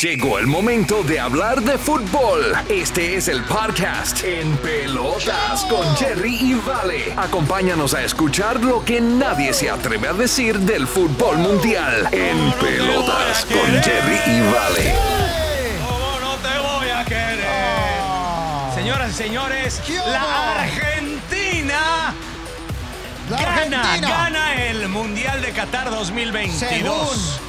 Llegó el momento de hablar de fútbol. Este es el podcast En Pelotas con Jerry y Vale. Acompáñanos a escuchar lo que nadie se atreve a decir del fútbol mundial. En Pelotas con Jerry y Vale. ¿Cómo no te voy a querer? Señoras y señores, la Argentina gana, Argentina. gana el Mundial de Qatar 2022.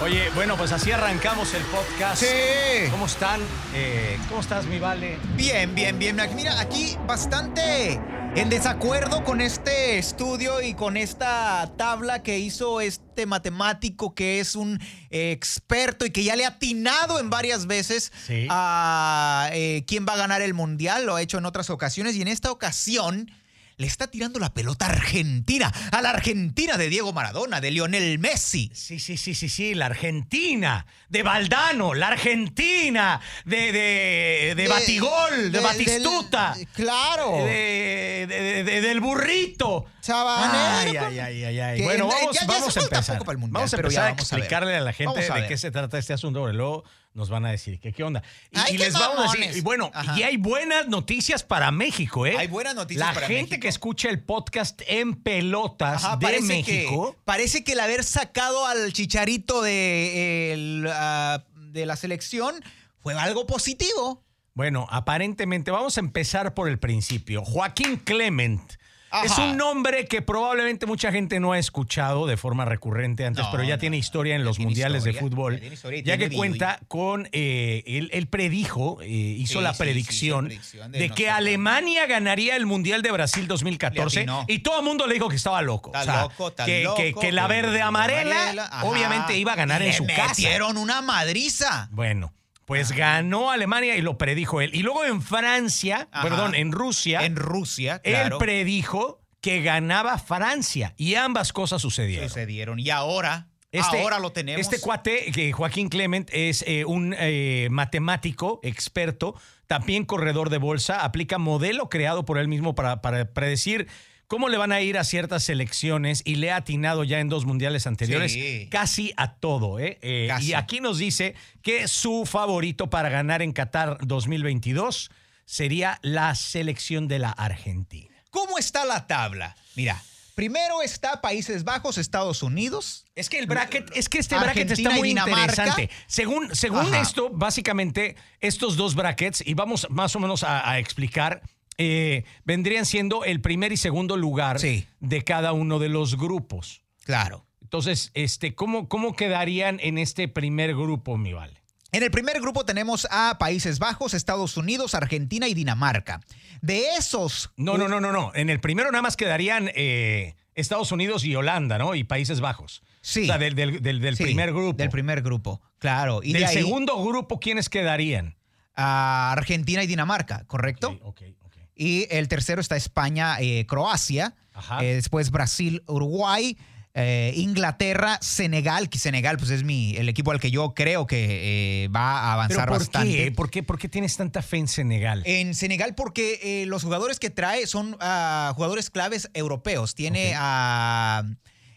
Oye, bueno, pues así arrancamos el podcast. Sí. ¿Cómo están? Eh, ¿Cómo estás, mi Vale? Bien, bien, bien. Mira, aquí bastante en desacuerdo con este estudio y con esta tabla que hizo este matemático que es un eh, experto y que ya le ha atinado en varias veces Sí. a eh, quién va a ganar el mundial. Lo ha hecho en otras ocasiones y en esta ocasión le está tirando la pelota a Argentina, a la Argentina de Diego Maradona, de Lionel Messi. Sí, sí, sí, sí, sí, la Argentina, de Valdano, la Argentina, de, de, de, Batigol, de, Batistuta. del- claro. de, de- de- del burrito. Ay, ay, ay, ay, ay. Bueno, vamos, ya- ya vamos a empezar. Mundial, vamos a empezar a vamos a explicarle a la gente de qué se trata este asunto, luego nos van a decir que qué onda. Y, Ay, y qué les vamos a decir, y bueno, Ajá. y hay buenas noticias para México, ¿eh? Hay buenas noticias La para gente México. que escucha el podcast en pelotas Ajá, de México. Que, parece que el haber sacado al chicharito de, el, ah, de la selección fue algo positivo. Bueno, aparentemente, vamos a empezar por el principio. Joaquín Clement. Ajá. Es un nombre que probablemente mucha gente no ha escuchado de forma recurrente antes, No, pero ya no, tiene historia en los mundiales de fútbol. ya que cuenta con. eh, él, él predijo, eh, hizo Sí, la sí, predicción, de de, no que Alemania ganaría el Mundial de Brasil 2014 Le atinó. y todo el mundo le dijo que estaba loco. Está O sea, loco, está que, loco. que- que la verde amarela, obviamente iba a ganar en su casa. metieron una madriza. Bueno, pues ganó Alemania y lo predijo él. Y luego en Francia, Ajá. perdón, en Rusia, En Rusia, él claro. predijo que ganaba Francia. Y ambas cosas sucedieron. sucedieron. Y ahora, Este- ahora lo tenemos. Este cuate, que Joaquín Clement, es eh, un eh, matemático experto, también corredor de bolsa, aplica modelo creado por él mismo para, para predecir cómo le van a ir a ciertas selecciones y le ha atinado ya en dos mundiales anteriores Sí. casi a todo. ¿eh? Eh, Casi. y aquí nos dice que su favorito para ganar en Qatar 2022 sería la selección de la Argentina. ¿Cómo está la tabla? Mira, primero está Países Bajos, Estados Unidos. Es que el bracket, es que este bracket está muy interesante. Según, según Ajá. esto, básicamente, estos dos brackets, y vamos más o menos a, a explicar, eh, vendrían siendo el primer y segundo lugar Sí. de cada uno de los grupos. Claro. Entonces, este, ¿cómo, ¿cómo quedarían en este primer grupo, mi vale? En el primer grupo tenemos a Países Bajos, Estados Unidos, Argentina y Dinamarca. De esos. No, no, no, no, no. En el primero nada más quedarían eh, Estados Unidos y Holanda, ¿no? Y Países Bajos. Sí. O sea, del, del- del- del Sí, primer grupo. Del primer grupo, claro. Y Del de ahí segundo grupo, ¿quiénes quedarían? a Argentina y Dinamarca, ¿correcto? Ok, ok, ok. Y el tercero está España, eh, Croacia. Eh, después Brasil, Uruguay. eh, Inglaterra, Senegal, que Senegal pues es mi, el equipo al que yo creo que eh, va a ¿Pero avanzar por bastante. qué? ¿Por qué? ¿Por qué tienes tanta fe en Senegal? En Senegal, porque eh, los jugadores que trae son ah, jugadores claves europeos. Tiene a.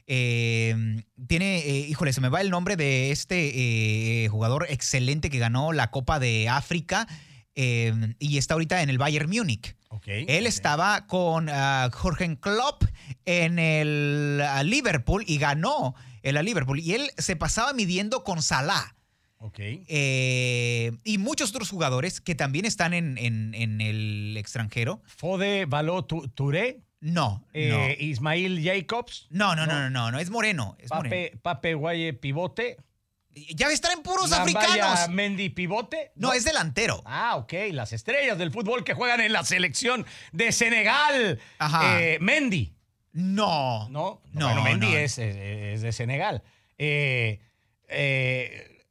eh, tiene, eh, híjole, se me va el nombre de este jugador excelente que ganó la Copa de África y está ahorita en el Bayern Múnich. Él estaba con ah, Jorgen Klopp en el ah, Liverpool y ganó el Liverpool. Y él se pasaba midiendo con Salah. Ok. Eh, y muchos otros jugadores que también están en, en- en el extranjero. Fode Baló Touré, No, eh, Ismail Jacobs, no. No, no, no, no, no, no, es moreno. Es moreno. Pape, Pape Guaye Pivote, Ya va a estar en puros africanos. Mendy Pivote. No, es delantero. Ah, ok, las estrellas del fútbol que juegan en la selección de Senegal. Ajá. Eh, Mendy. No. No, No, bueno, Mendy no. Es, es- es de Senegal. Eh, eh,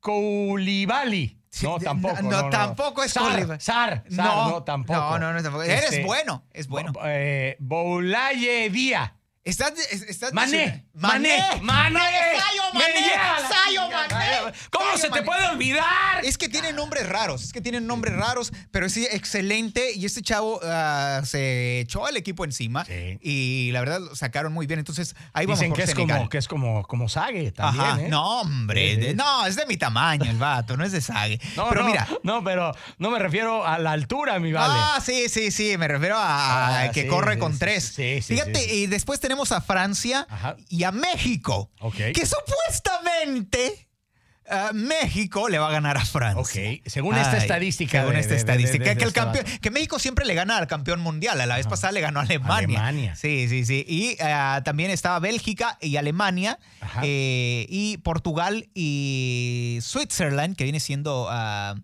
Koulibaly. No, tampoco. no, no, no. no, es Sar. Sar, Sar, no, tampoco. No, no, no, tampoco. Este, Eres bueno, es bueno. Eh, Boulaye Díaz. Estás, estás Mané, Mané, Mané, Sayo Mané, Sayo Mané. ¿Cómo Sayo se te Mané. puede olvidar? Es que tienen nombres raros, es que tienen nombres raros, pero sí, excelente. Y este chavo ah, se echó al equipo encima Sí. y la verdad lo sacaron muy bien. Entonces, ahí vamos Dicen que es Senegal. como que es como como Sague también, Ajá. ¿eh? No, hombre. De- no, es de mi tamaño el vato, no es de Sague. No, pero no, mira. no, pero no me refiero a la altura, mi vale. Ah, sí, sí, sí, me refiero a, a Ah, que sí, corre sí, con tres. sí, sí, Fíjate, y después tenemos a Francia Ajá. y a México. Ok. Que supuestamente ah, México le va a ganar a Francia. Ok, según esta estadística Según de- esta de- estadística. de- que, el este campeón, que México siempre le gana al campeón mundial. A la vez pasada le ganó a Alemania. Alemania. Sí, sí, sí. Y ah, también estaba Bélgica y Alemania. Eh, y Portugal y Switzerland, que viene siendo ah,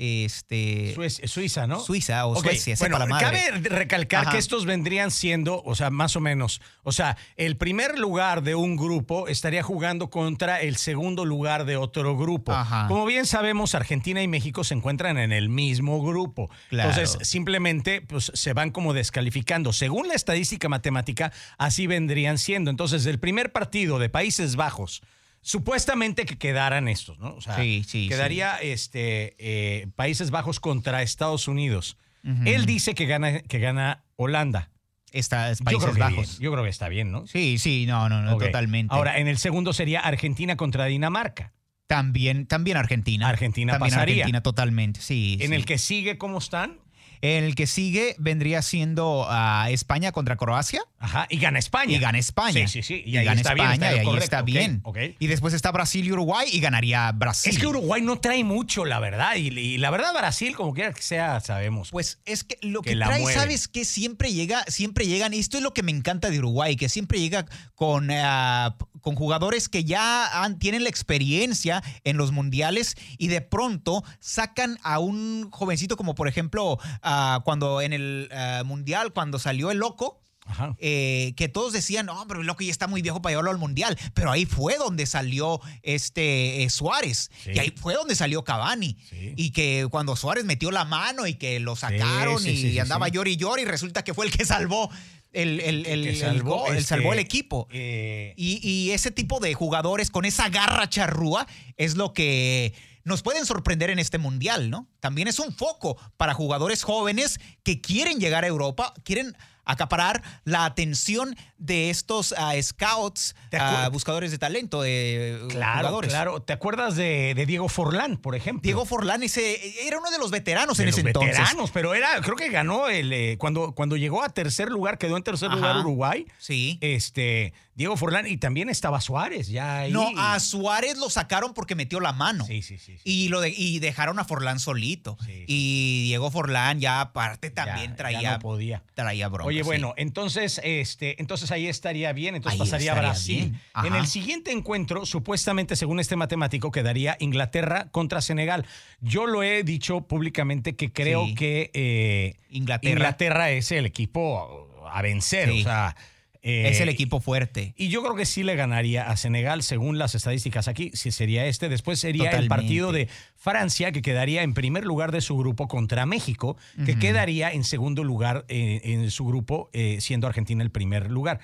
este, Suez- Suiza, ¿no? Suiza o Suecia. sepa Bueno, la madre. cabe recalcar Ajá. que estos vendrían siendo, o sea, más o menos, o sea, el primer lugar de un grupo estaría jugando contra el segundo lugar de otro grupo. Ajá. Como bien sabemos, Argentina y México se encuentran en el mismo grupo. Claro. Entonces, simplemente pues, se van como descalificando. Según la estadística matemática, así vendrían siendo. Entonces, el primer partido de Países Bajos, supuestamente que quedaran estos, ¿no? O sea, Sí, sí, quedaría este, eh, Países Bajos contra Estados Unidos. Él dice que gana, que gana Holanda. Está, es Países Bajos. bien, yo creo que está bien, ¿no? Sí, sí, no, no, no, totalmente. Ahora, en el segundo sería Argentina contra Dinamarca. también, también Argentina. Argentina también pasaría. Argentina, totalmente, sí. En sí. el que sigue, ¿cómo están? El que sigue vendría siendo ah, España contra Croacia. Ajá, y gana España. Y gana España. Sí, sí, sí. Y, Y, ahí gana está bien, España, está y ahí correcto, está bien. ok. Y después está Brasil y Uruguay y ganaría Brasil. Es que Uruguay no trae mucho, la verdad. Y, y la verdad, Brasil, como quiera que sea, sabemos. Pues es que lo Que que, trae, mueve. ¿sabes qué? Siempre llega, siempre llegan, y esto es lo que me encanta de Uruguay, que siempre llega con, ah, con jugadores que ya han- tienen la experiencia en los mundiales y de pronto sacan a un jovencito como por ejemplo ah, cuando en el ah, mundial, cuando salió el loco. Ajá. eh, que todos decían, no, pero el loco ya está muy viejo para llevarlo al mundial. Pero ahí fue donde salió este eh, Suárez. Sí. Y ahí fue donde salió Cavani. Sí. Y que cuando Suárez metió la mano y que lo sacaron sí, y andaba sí. llori y llori, y resulta que fue el que salvó el, el, el- salvó, este, salvó el equipo. eh, Y, y ese tipo de jugadores con esa garra charrúa es lo que nos pueden sorprender en este mundial, ¿no? También es un foco para jugadores jóvenes que quieren llegar a Europa, quieren acaparar la atención de estos ah, scouts, ¿Te ah, buscadores de talento, de claro, jugadores. claro. ¿Te acuerdas de, de Diego Forlán, por ejemplo? Diego Forlán ese, era uno de los veteranos de en los ese entonces. veteranos, pero era, creo que ganó el eh, cuando, cuando llegó a tercer lugar, quedó en tercer Ajá. lugar Uruguay. Sí. Este, Diego Forlán, y también estaba Suárez, ya ahí. No, a Suárez lo sacaron porque metió la mano. Sí, sí, sí. sí. Y, lo de- y dejaron a Forlán solito. Sí, sí. Y Diego Forlán ya aparte también ya traía, no podía. traía bronca. Oye, bueno, entonces, este, entonces ahí estaría bien, entonces Ahí pasaría Brasil. En el siguiente encuentro, supuestamente, según este matemático, quedaría Inglaterra contra Senegal. Yo lo he dicho públicamente que creo Sí. que eh, Inglaterra. Inglaterra es el equipo a vencer. Sí. O sea, eh, es el equipo fuerte. Y yo creo que sí le ganaría a Senegal, según las estadísticas aquí, si sería este. Después sería el partido de Francia, que quedaría en primer lugar de su grupo contra México, que quedaría en segundo lugar eh, en su grupo, eh, siendo Argentina el primer lugar.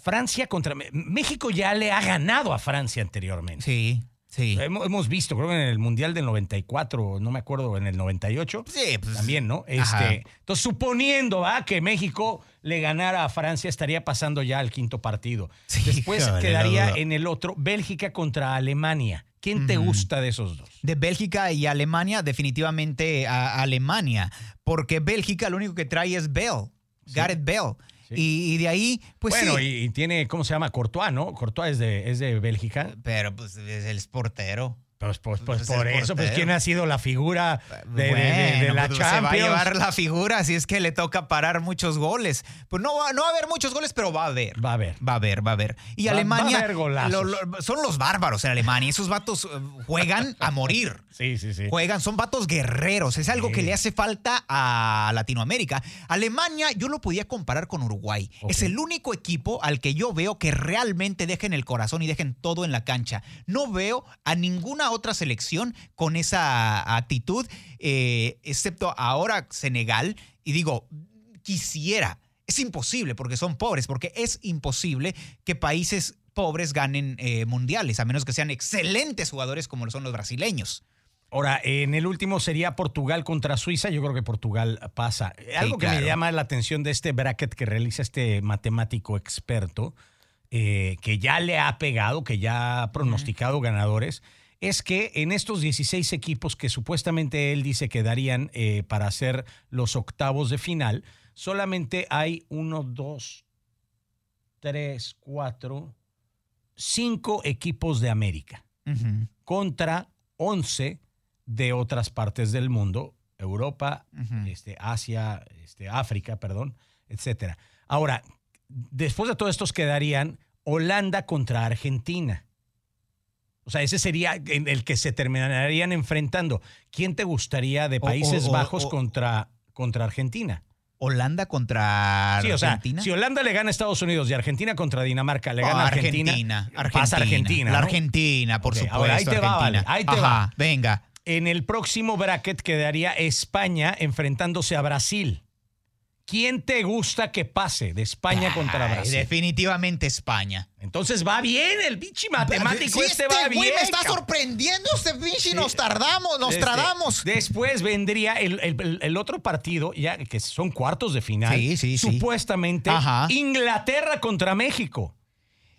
Francia contra México ya le ha ganado a Francia anteriormente. Sí, sí. Hemos, hemos visto, creo que en el Mundial del 94, no me acuerdo, en el 98. Sí, pues, También, ¿no? Ajá. Este, entonces, suponiendo ¿va? que México le ganara a Francia, estaría pasando ya al quinto partido. Sí, Después quedaría en el otro Bélgica contra Alemania. ¿Quién te gusta de esos dos? De Bélgica y Alemania, definitivamente a Alemania. Porque Bélgica lo único que trae es Bell, Gareth Bell. Sí. Y, y de ahí, pues bueno, sí. y, y tiene, ¿cómo se llama? Courtois, ¿no? Courtois es de, es de Bélgica. Pero pues es el portero. Pues, pues, pues, por es eso, pues. ¿quién ha sido la figura de, de- de- de Bueno, la pues, Champions? Se va a llevar la figura si es que le toca parar muchos goles. Pues no va, no va a haber muchos goles, pero va a haber. Va a haber. Va a haber, va a haber. Y Va- Alemania. va a haber golazos. lo- lo- son los bárbaros en Alemania. Esos vatos eh, juegan a morir. Sí, sí, sí. Juegan, son vatos guerreros. Es algo Sí. que le hace falta a Latinoamérica. Alemania, yo lo podía comparar con Uruguay. Es el único equipo al que yo veo que realmente dejen el corazón y dejen todo en la cancha. No veo a ninguna otra selección con esa actitud, eh, excepto ahora Senegal. Y digo, quisiera. Es imposible porque son pobres, porque es imposible que países pobres ganen eh, mundiales, a menos que sean excelentes jugadores como lo son los brasileños. Ahora, en el último sería Portugal contra Suiza. Yo creo que Portugal pasa. Algo que me llama la atención de este bracket que realiza este matemático experto, eh, que ya le ha pegado, que ya ha pronosticado ganadores, es que en estos 16 equipos que supuestamente él dice que darían eh, para hacer los octavos de final, solamente hay uno, dos, tres, cuatro, cinco equipos de América contra 11 de otras partes del mundo, Europa, este, Asia, este, África, perdón, etcétera. Ahora, después de todos estos quedarían Holanda contra Argentina. O sea, ese sería en el que se terminarían enfrentando. ¿Quién te gustaría de Países o- o- Bajos o- contra, contra Argentina? Holanda contra Sí, o sea, Argentina. si Holanda le gana a Estados Unidos y Argentina contra Dinamarca le gana a Argentina, pasa Argentina. La ¿no? Argentina, por supuesto. ahora ahí te va, Argentina. vale, ahí te Ajá, va. Venga. En el próximo bracket quedaría España enfrentándose a Brasil. ¿Quién te gusta que pase de España contra Brasil? definitivamente España. Entonces va bien el bichi matemático Sí, este, va güey bien. me está cabrón. sorprendiendo este pinche. Nos tardamos, nos Este, tardamos. Después vendría el, el- el otro partido, ya que son cuartos de final. Sí, sí, sí. Supuestamente. Inglaterra contra México.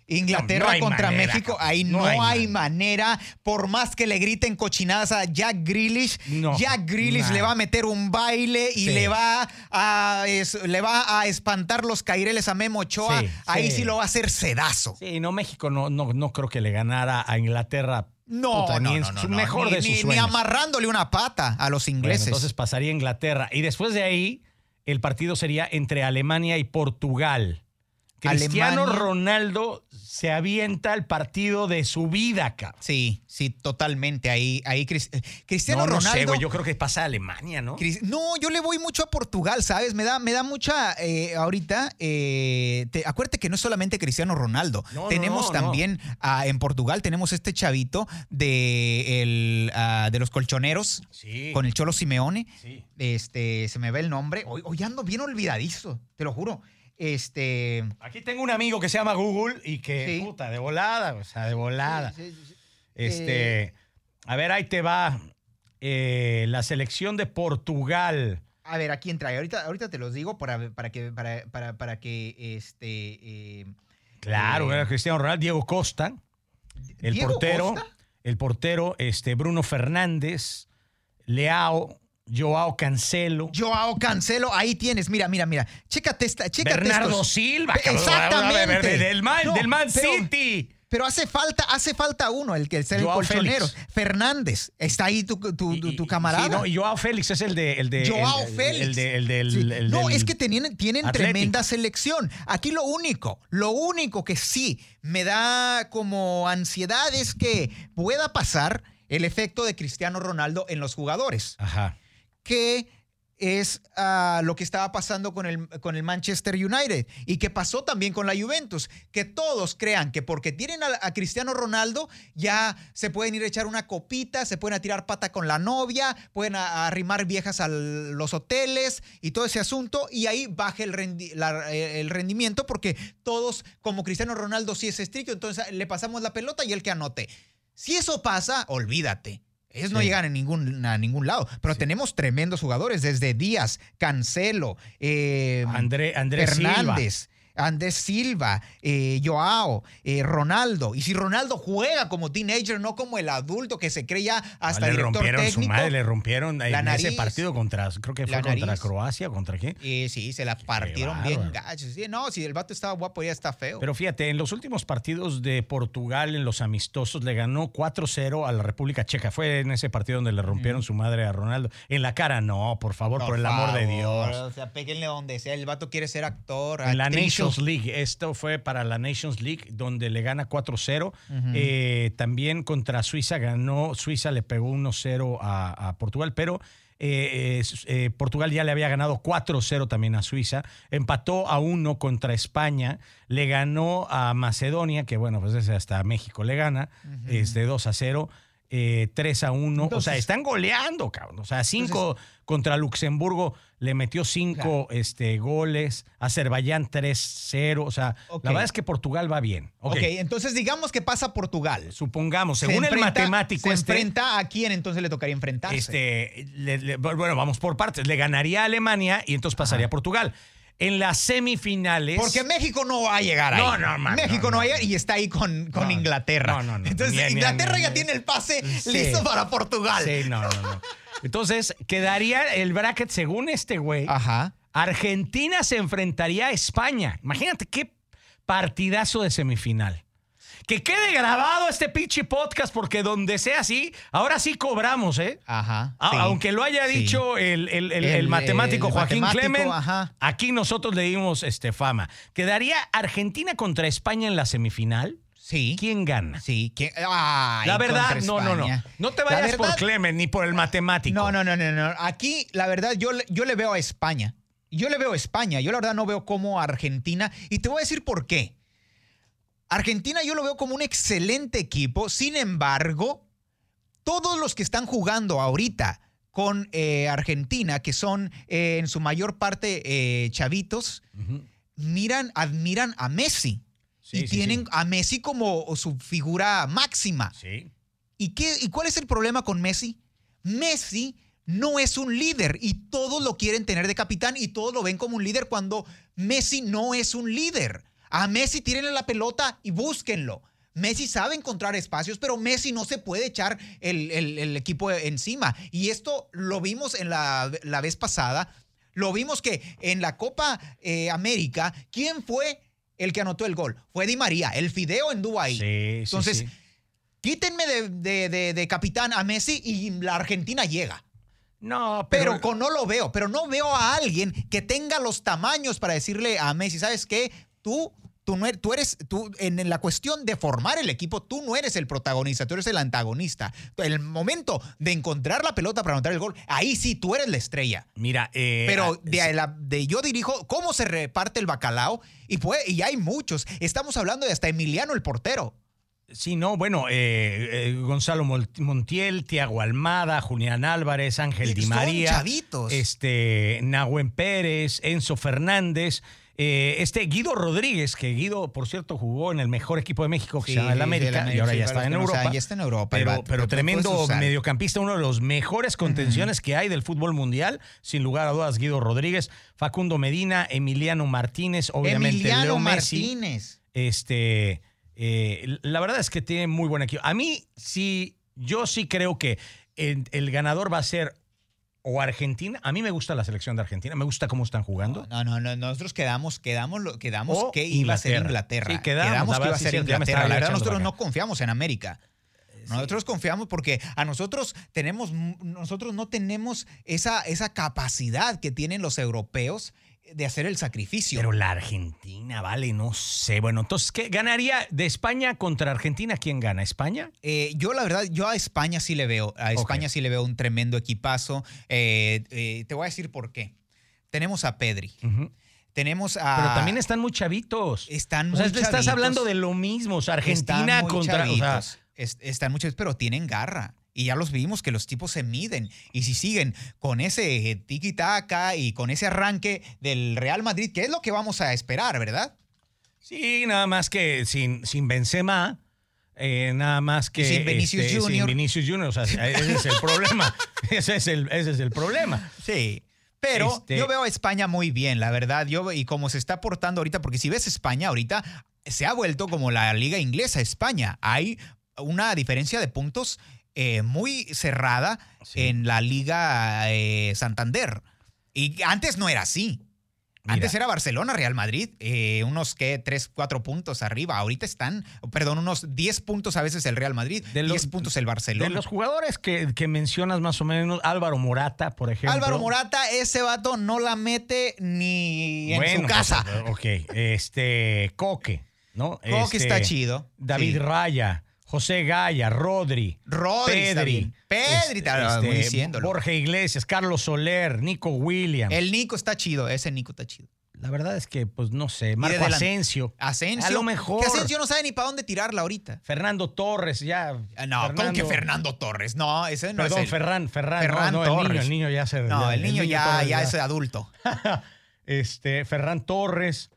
Inglaterra No, no hay contra manera, México, ahí No no, hay hay, manera. Por más que le griten cochinadas a Jack Grealish, Jack Grealish le va a meter un baile y Sí. le va a es- le va a espantar los caireles a Memo Ochoa. Sí, ahí sí. sí. lo va a hacer sedazo. Sí, no, México no, no, no creo que le ganara a Inglaterra. No, puta, no, no, no, mejor ni, de sus ni- ni amarrándole una pata a los Bueno, ingleses. entonces pasaría Inglaterra. Y después de ahí, el partido sería entre Alemania y Portugal. Cristiano Alemania. Ronaldo se avienta el partido de su vida, cabrón. sí, sí, totalmente. Ahí, ahí Cris- Cristiano no, no Ronaldo. sé, güey. Yo creo que pasa a Alemania, ¿no? No, yo le voy mucho a Portugal, ¿sabes? Me da, me da mucha. eh, ahorita, eh, te- acuérdate que no es solamente Cristiano Ronaldo. No, tenemos no, no. también en Portugal, tenemos este chavito de, el, ah, de los colchoneros Sí. con el Cholo Simeone. Sí. Este, se me ve el nombre. Hoy, hoy ando bien olvidadizo, te lo juro. Este. Aquí tengo un amigo que se llama Google y que, Sí. puta, de volada, o sea, de volada. sí, sí, sí. Este, a ver, ahí te va. eh, la selección de Portugal. A ver, ¿a quién trae? Ahorita, ahorita te los digo para, para que, para, para, para que este. eh, Claro, Eh, era Cristiano Ronaldo, Diego Costa, el ¿Diego portero, Costa? el portero, este Bruno Fernández, Leao, Joao Cancelo, Joao Cancelo, ahí tienes, mira, mira, mira. Chécate esta, chécate Bernardo estos. Silva, Exactamente. del Man, No, del Man pero- City. Pero hace falta, hace falta uno, el que es el Joao colchonero. Félix. Fernández. Está ahí tu, tu, tu- camarada. Sí, no, y Joao Félix es el de. El de Joao el- Félix. El, de, el del- Sí. el no, del es que tienen, tienen Atlético. tremenda selección. Aquí lo único, lo único que sí me da como ansiedad es que pueda pasar el efecto de Cristiano Ronaldo en los jugadores. Ajá. Que es ah, lo que estaba pasando con el, con el Manchester United y que pasó también con la Juventus, que todos crean que porque tienen a, Cristiano Ronaldo ya se pueden ir a echar una copita, se pueden a tirar pata con la novia, pueden a- a arrimar viejas a los hoteles y todo ese asunto y ahí baja el, el rendimiento porque todos, como Cristiano Ronaldo sí es estricto, entonces le pasamos la pelota y el que anote. Si eso pasa, olvídate. Ellos no Sí. llegan a ningún, a ningún lado. Pero tenemos tremendos jugadores, desde Díaz, Cancelo, eh, André, Silva. Andrés Silva, eh, Joao, eh, Ronaldo. Y si Ronaldo juega como teenager, no como el adulto que se cree ya hasta le director rompieron técnico. su madre, le rompieron en La ese nariz. partido contra, creo que fue contra. Croacia, ¿contra qué? Eh, sí, se la partieron bien gachos. Sí, no, si el vato estaba guapo, ya está feo. Pero fíjate, en los últimos partidos de Portugal, en los amistosos, le ganó 4-0 a la República Checa. Fue en ese partido donde le rompieron su madre a Ronaldo. En la cara, no, por favor, por, el amor de Dios. O sea, péguenle donde sea. El vato quiere ser actor. En la actriz, Nations League, esto fue para la Nations League, donde le gana 4-0. Eh, también contra Suiza ganó, Suiza le pegó 1-0 a, a Portugal, pero eh, eh, eh, Portugal ya le había ganado 4-0 también a Suiza. Empató a 1 contra España, le ganó a Macedonia, que bueno, pues ese hasta México le gana, este 2-0. Eh, 3 a 1. o sea, están goleando, cabrón. O sea, 5 contra Luxemburgo le metió 5 este, goles. Azerbaiyán 3-0. O sea, la verdad es que Portugal va bien. Ok, Ok. entonces digamos que pasa Portugal. Supongamos, Se según el matemático se este, enfrenta a quién entonces le tocaría enfrentarse. este, le- le- bueno, vamos por partes. Le ganaría a Alemania y entonces pasaría a Portugal. En las semifinales. Porque México no va a llegar ahí. No, no, man, México no, no, va a llegar y está ahí con, con Inglaterra. no, no, no. Entonces, ni- Inglaterra ni- ya ni- tiene el pase Sí. listo para Portugal. Sí, no, no, no. Entonces, quedaría el bracket según este güey. Ajá. Argentina se enfrentaría a España. Imagínate qué partidazo de semifinal. Que quede grabado este pinche podcast porque donde sea así, ahora sí cobramos, ¿eh? Ajá. A- sí. Aunque lo haya dicho el, el- el- el El- matemático Joaquín matemático, Clemen, ajá. aquí nosotros le dimos este, fama. ¿Quedaría Argentina contra España en la semifinal? Sí. ¿Quién gana? Sí. ¿quién? Ay, La verdad, no, no, no. No te vayas por Clemen ni por el matemático. No, no, no, no, no. Aquí, la verdad, yo, le- yo le veo a España. Yo le veo a España. Yo la verdad no veo como Argentina. Y te voy a decir por qué. Argentina yo lo veo como un excelente equipo. Sin embargo, todos los que están jugando ahorita con eh, Argentina, que son eh, en su mayor parte eh, chavitos, miran, admiran a Messi. Sí, y sí, tienen sí. a Messi como su figura máxima. Sí. ¿Y, qué, ¿Y cuál es el problema con Messi? Messi no es un líder y todos lo quieren tener de capitán y todos lo ven como un líder cuando Messi no es un líder. A Messi tírenle la pelota y búsquenlo. Messi sabe encontrar espacios, pero Messi no se puede echar el, el- el equipo encima. Y esto lo vimos en la, la vez pasada. Lo vimos que en la Copa eh, América, ¿quién fue el que anotó el gol? Fue Di María, el fideo en Dubái. Sí, sí, Entonces, sí. Quítenme de, de- de- de capitán a Messi y la Argentina llega. No, Pero, pero, con, no lo veo. Pero no veo a alguien que tenga los tamaños para decirle a Messi, ¿sabes qué? Tú, tú, no eres, tú eres, tú, en, la cuestión de formar el equipo, tú no eres el protagonista, tú eres el antagonista. El momento de encontrar la pelota para anotar el gol, ahí sí, tú eres la estrella. mira, eh, Pero ah, de, la- de yo dirijo cómo se reparte el bacalao y, puede, y hay muchos. Estamos hablando de hasta Emiliano el portero. Sí, no, bueno, eh, eh, Gonzalo Montiel, Tiago Almada, Julián Álvarez, Ángel Di María, chavitos. este Nahuen Pérez, Enzo Fernández, eh, este Guido Rodríguez, que Guido, por cierto, jugó en el mejor equipo de México que Sí, se llama el América y ahora ya está no Europa. ya está en Europa, Pero, vato, pero pero tremendo mediocampista, uno de los mejores contenciones que hay del fútbol mundial, sin lugar a dudas, Guido Rodríguez, Facundo Medina, Emiliano Martínez, obviamente Emiliano Leo Messi. Martínez. Este, eh, la verdad es que tiene muy buen equipo. A mí sí, yo sí creo que el, el ganador va a ser o Argentina. A mí me gusta la selección de Argentina, me gusta cómo están jugando. No, no, no, nosotros quedamos, quedamos, quedamos O que iba a ser Inglaterra. Inglaterra. Sí, quedamos, que iba a ser Inglaterra. La verdad, nosotros no confiamos en América. Nosotros confiamos porque a nosotros tenemos, nosotros no tenemos esa, esa capacidad que tienen los europeos de hacer el sacrificio. Pero la Argentina, vale, no sé. Bueno, entonces, ¿qué ganaría de España contra Argentina? ¿Quién gana? ¿España? Eh, yo la verdad, yo a España sí le veo, a España sí le veo un tremendo equipazo. Eh, eh, te voy a decir por qué. Tenemos a Pedri, tenemos a... Pero también están muy chavitos. Están o sea, muy estás chavitos. hablando de lo mismo. O sea, Argentina Están muy contra. o sea. Es- están muchos, pero tienen garra. Y ya los vimos que los tipos se miden. Y si siguen con ese tiki-taka y con ese arranque del Real Madrid, que es lo que vamos a esperar, ¿verdad? Sí, nada más que sin, sin Benzema, eh, nada más que... Sin Vinicius este, Junior. Sin Vinicius Junior, o sea, ese es el problema. Ese es el, ese es el problema. Sí. Pero Este- yo veo a España muy bien, la verdad. Yo, y como se está portando ahorita, porque si ves España ahorita, se ha vuelto como la liga inglesa, España. Hay una diferencia de puntos eh, muy cerrada Sí. en la liga eh, Santander. Y antes no era así. Mira. Antes era Barcelona, Real Madrid, eh, unos que 3, 4 puntos arriba. Ahorita están, perdón, unos 10 puntos a veces el Real Madrid, De 10 los- puntos el Barcelona. De los jugadores que, que mencionas más o menos, Álvaro Morata, por ejemplo. Álvaro Morata, ese vato no la mete ni en Bueno, su casa. pues, ok, este, Coque, ¿no? Coque Este, está chido. David Sí. Raya, José Gaya, Rodri. Rodri Pedri. Pedri, este, está muy este, diciéndolo. Borja Iglesias, Carlos Soler, Nico Williams. El Nico está chido, ese Nico está chido. La verdad es que, pues no sé, Marco Asensio. Asensio. A lo mejor. Que Asensio no sabe ni para dónde tirarla ahorita. Fernando Torres, ya. Ah, No, ¿cómo que Fernando Torres? No, ese no Perdón, es el... Ferran, Ferran. Ferran no, no, el niño, Torres. el niño ya se. No, el niño ya, Torres ya es adulto. este, Ferran Torres,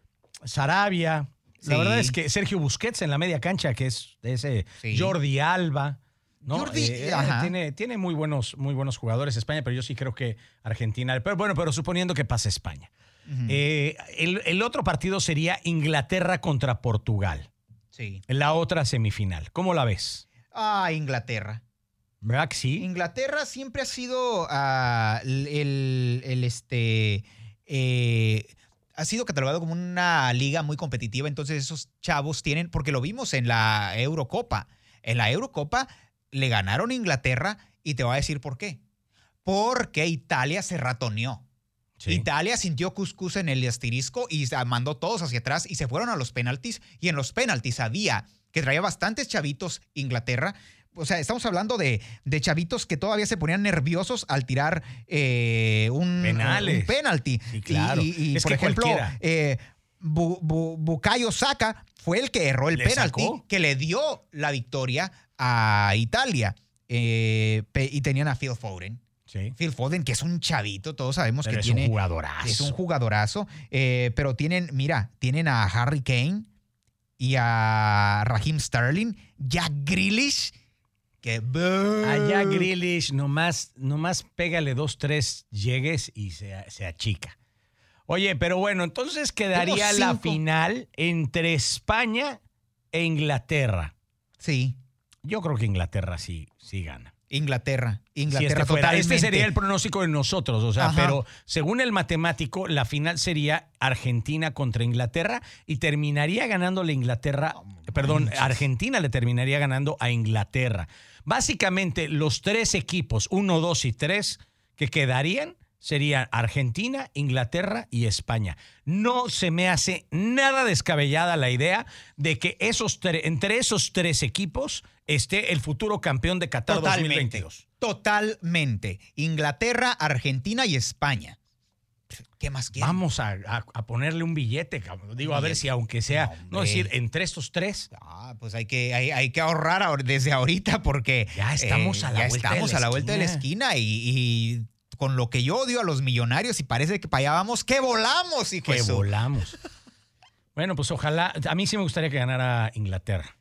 Sarabia. La verdad es que Sergio Busquets en la media cancha, que es ese Sí. Jordi Alba. ¿no? Jordi, Eh, ajá. tiene, tiene muy buenos, muy buenos jugadores España, pero yo sí creo que Argentina. Pero bueno, pero suponiendo que pase España. Eh, el, el otro partido sería Inglaterra contra Portugal. Sí. La otra semifinal. ¿Cómo la ves? Ah, Inglaterra. ¿Verdad que sí? Inglaterra siempre ha sido ah, el, el- el, este eh, ha sido catalogado como una liga muy competitiva, entonces esos chavos tienen, porque lo vimos en la Eurocopa. En la Eurocopa le ganaron a Inglaterra y te voy a decir por qué. Porque Italia se ratoneó. Sí. Italia sintió cuscús en el asterisco y mandó todos hacia atrás y se fueron a los penaltis. Y en los penaltis había que traía bastantes chavitos Inglaterra. O sea, estamos hablando de, de chavitos que todavía se ponían nerviosos al tirar eh, un, Penales. un penalti. Sí, claro. Y, y- y, Es por ejemplo, eh, Bu- Bu- Bukayo Saka fue el que erró el ¿Le penalti sacó? que le dio la victoria a Italia. Eh, y tenían a Phil Foden. Sí. Phil Foden, que es un chavito, todos sabemos Pero que es tiene. un jugadorazo. Es un jugadorazo. eh, pero tienen, mira, tienen a Harry Kane y a Raheem Sterling, Jack Grealish, que. Allá Grealish, nomás, nomás pégale dos, tres llegues y se, se achica. Oye, pero bueno, entonces quedaría la final entre España e Inglaterra. Sí, Yo creo que Inglaterra sí, sí gana. Inglaterra. Si Inglaterra este, fuera- este sería el pronóstico de nosotros, o sea, Ajá. pero según el matemático, la final sería Argentina contra Inglaterra y terminaría ganando la Inglaterra, perdón, Argentina le terminaría ganando a Inglaterra. Básicamente, los tres equipos, uno, dos y tres, que quedarían serían Argentina, Inglaterra y España. No se me hace nada descabellada la idea de que esos tre- entre esos tres equipos esté el futuro campeón de Qatar Totalmente. 2022. Totalmente. Inglaterra, Argentina y España. ¿Qué más quieren? Vamos a, a- a ponerle un billete, cabrón. Digo, a ver si aunque sea, No, decir, entre estos tres, Ah, pues hay que, hay, hay que ahorrar ahor- desde ahorita porque eh, Ya estamos a la ya vuelta de estamos la a la vuelta de la esquina. esquina y, y con lo que yo odio a los millonarios y parece que para allá vamos, que volamos, hijo que volamos. bueno, pues ojalá, a mí sí me gustaría que ganara Inglaterra.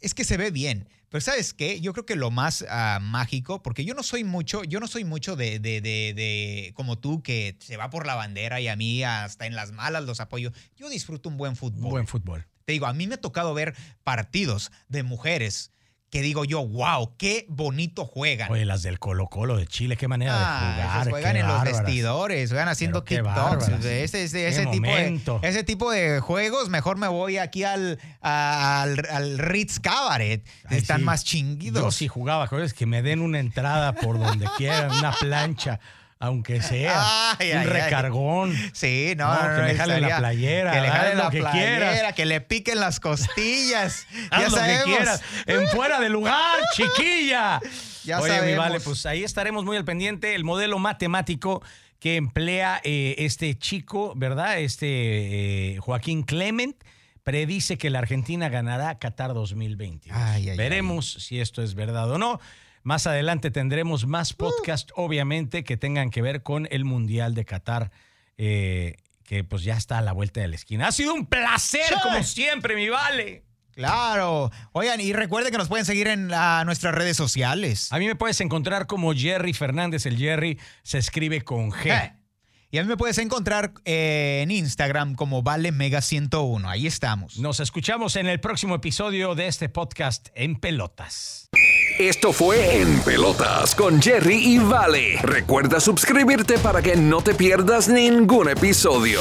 Es que se ve bien. Pero ¿sabes qué? Yo creo que lo más ah, mágico, porque yo no soy mucho, yo no soy mucho de, de, de, de- como tú, que se va por la bandera y a mí hasta en las malas los apoyo. Yo disfruto un buen fútbol. Buen fútbol. Te digo, a mí me ha tocado ver partidos de mujeres que digo yo, wow, qué bonito juegan. Oye, las del Colo Colo de Chile, qué manera Ah, de jugar. esas juegan en los vestidores, juegan haciendo TikToks. Ese, ese- tipo de, ese tipo de juegos, mejor me voy aquí al, al, al Ritz Cabaret. Ay, Están sí. más chinguidos. Yo sí jugaba, joder, que me den una entrada por donde quieran, una plancha, aunque sea. Ay, un ay, ay. recargón. Sí, no, No, no, que no, le jalen la playera, Que le haz jalen lo la que playera, quieras. que le piquen las costillas. Haz ya lo sabemos. que quieras. En fuera de lugar, chiquilla. Ya Oye, mi vale, pues ahí estaremos muy al pendiente. El modelo matemático que emplea eh, este chico, ¿verdad? Este eh, Joaquín Clement predice que la Argentina ganará Qatar 2020. Ay, ay, Veremos si esto es verdad o no. Más adelante tendremos más podcast, obviamente, que tengan que ver con el Mundial de Qatar, eh, que pues ya está a la vuelta de la esquina. Ha sido un placer, Sí. como siempre, mi vale. Claro. Oigan, y recuerden que nos pueden seguir en nuestras redes sociales. A mí me puedes encontrar como Jerry Fernández. El Jerry se escribe con G. Eh. Y a mí me puedes encontrar eh, en Instagram como Vale Mega 101. Ahí estamos. Nos escuchamos en el próximo episodio de este podcast en Pelotas. Esto fue En Pelotas con Jerry y Vale. Recuerda suscribirte para que no te pierdas ningún episodio.